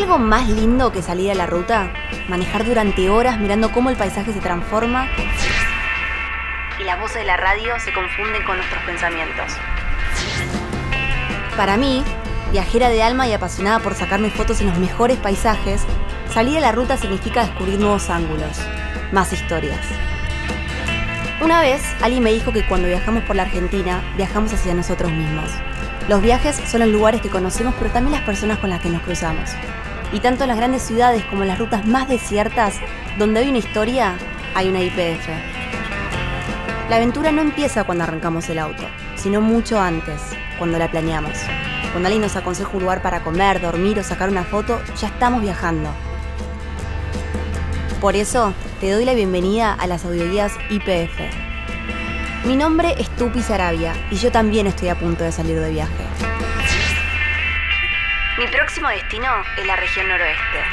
algo más lindo que salir a la ruta? Manejar durante horas mirando cómo el paisaje se transforma y las voces de la radio se confunden con nuestros pensamientos. Para mí, viajera de alma y apasionada por sacarme fotos en los mejores paisajes, salir a la ruta significa descubrir nuevos ángulos, más historias. Una vez, alguien me dijo que cuando viajamos por la Argentina, viajamos hacia nosotros mismos. Los viajes son los lugares que conocemos, pero también las personas con las que nos cruzamos. Y tanto en las grandes ciudades como en las rutas más desiertas, donde hay una historia, hay una IPF. La aventura no empieza cuando arrancamos el auto, sino mucho antes, cuando la planeamos. Cuando alguien nos aconseja un lugar para comer, dormir o sacar una foto, ya estamos viajando. Por eso, te doy la bienvenida a las audioguías IPF. Mi nombre es Tupi Sarabia y yo también estoy a punto de salir de viaje. Mi próximo destino es la región noroeste.